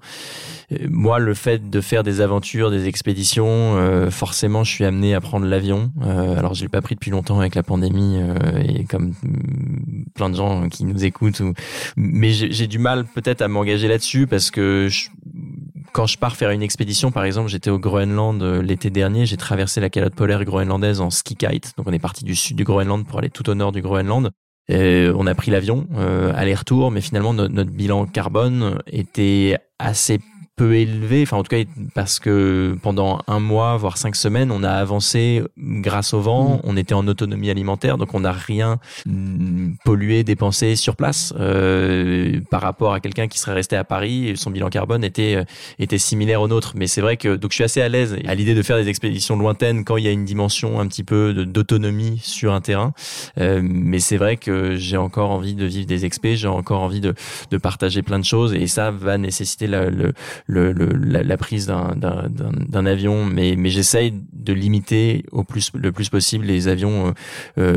euh, moi, le fait de faire des aventures, des expéditions, euh, forcément, je suis amené à prendre l'avion. Euh, alors, je l'ai pas pris depuis longtemps avec la pandémie euh, et comme mm, plein de gens qui nous écoutent. Ou... Mais j'ai j'ai du mal peut-être à m'engager là-dessus parce que je- quand je pars faire une expédition, par exemple, j'étais au Groenland euh, l'été dernier, j'ai traversé la calotte polaire groenlandaise en ski kite. Donc, on est parti du sud du Groenland pour aller tout au nord du Groenland. Euh, on a pris l'avion euh, aller-retour, mais finalement no- notre bilan carbone était assez peu élevé, enfin en tout cas parce que pendant un mois voire cinq semaines, on a avancé grâce au vent, on était en autonomie alimentaire, donc on n'a rien mm, pollué, dépensé sur place euh, par rapport à quelqu'un qui serait resté à Paris et son bilan carbone était euh, était similaire au nôtre. Mais c'est vrai que donc je suis assez à l'aise à l'idée de faire des expéditions lointaines quand il y a une dimension un petit peu d'autonomie sur un terrain. Euh, mais c'est vrai que j'ai encore envie de vivre des expés, j'ai encore envie de, de partager plein de choses et ça va nécessiter la, le, le, le- la, la prise d'un- d'un d'un- d'un avion. Mais, mais j'essaye de limiter au plus, le plus possible les avions euh,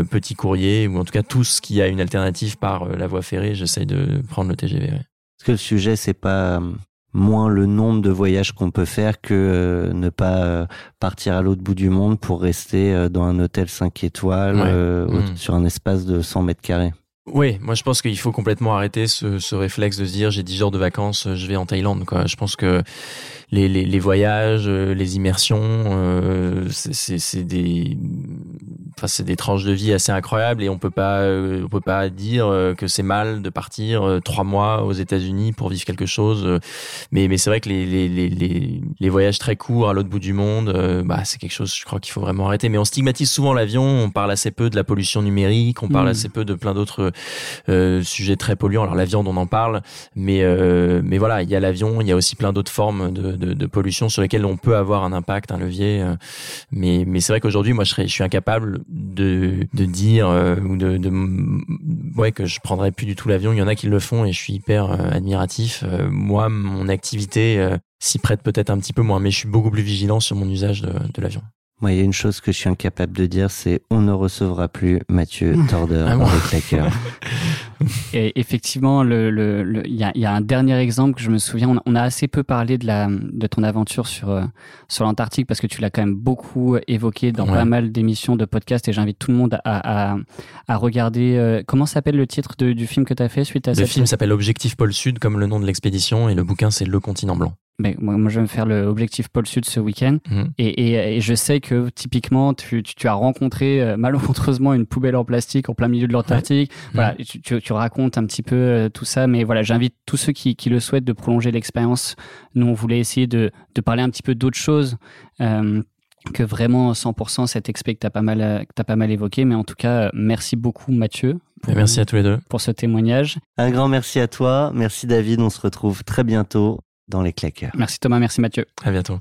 euh, petits courriers ou en tout cas tout ce qui a une alternative par euh, la voie ferrée. J'essaye de prendre le TGV. ouais. Parce que le sujet, c'est pas euh, moins le nombre de voyages qu'on peut faire que euh, ne pas euh, partir à l'autre bout du monde pour rester euh, dans un hôtel 5 étoiles Ouais. euh, au- Mm. sur un espace de 100 mètres carrés. Oui, moi je pense qu'il faut complètement arrêter ce, ce réflexe de se dire j'ai 10 jours de vacances, je vais en Thaïlande. Quoi. Je pense que les, les, les voyages, euh, les immersions, euh, c'est- des, enfin c'est des tranches de vie assez incroyables et on peut pas, euh, on peut pas dire que c'est mal de partir trois mois aux États-Unis pour vivre quelque chose. Mais mais c'est vrai que les, les, les, les, les voyages très courts à l'autre bout du monde, euh, bah c'est quelque chose, je crois qu'il faut vraiment arrêter. Mais on stigmatise souvent l'avion, on parle assez peu de la pollution numérique, on parle Mm. assez peu de plein d'autres sujet très polluant. Alors la viande, on en parle, mais euh, mais voilà, il y a l'avion, il y a aussi plein d'autres formes de, de, de pollution sur lesquelles on peut avoir un impact, un levier. euh, mais mais c'est vrai qu'aujourd'hui, moi, je serais, je suis incapable de de dire euh, ou de, de ouais que je prendrais plus du tout l'avion. Il y en a qui le font et je suis hyper euh, admiratif. Euh, moi, mon activité euh, s'y prête peut-être un petit peu moins, mais je suis beaucoup plus vigilant sur mon usage de, de l'avion. Moi, il y a une chose que je suis incapable de dire, c'est on ne recevra plus Mathieu Torder Ah bon les claqueurs. (laughs) Et effectivement, le, le, le- il y, a, il y a un dernier exemple que je me souviens. On a, on a assez peu parlé de la de ton aventure sur euh, sur l'Antarctique parce que tu l'as quand même beaucoup évoqué dans Ouais. pas mal d'émissions de podcasts et j'invite tout le monde à à, à regarder. euh, comment s'appelle le titre de- du film que tu as fait suite à Le cette film s'appelle Objectif Pôle Sud, comme le nom de l'expédition, et le bouquin c'est Le Continent Blanc. Ben, moi, moi, je vais me faire le Objectif Pôle Sud ce week-end. Mhm. Et, et, et je sais que typiquement, tu, tu, tu as rencontré euh, (laughs) malencontreusement une poubelle en plastique en plein milieu de l'Antarctique. Voilà, tu, tu, tu racontes un petit peu euh, tout ça. Mais voilà, j'invite tous ceux qui, qui le souhaitent de prolonger l'expérience. Nous, on voulait essayer de, de parler un petit peu d'autres choses. Euh, que vraiment 100% cet expect que tu as pas mal euh, que pas mal évoqué mais en tout cas merci beaucoup Mathieu pour, Merci à tous les deux. pour ce témoignage Un grand merci à toi. Merci David. On se retrouve très bientôt dans les claqueurs. merci Thomas merci Mathieu À bientôt.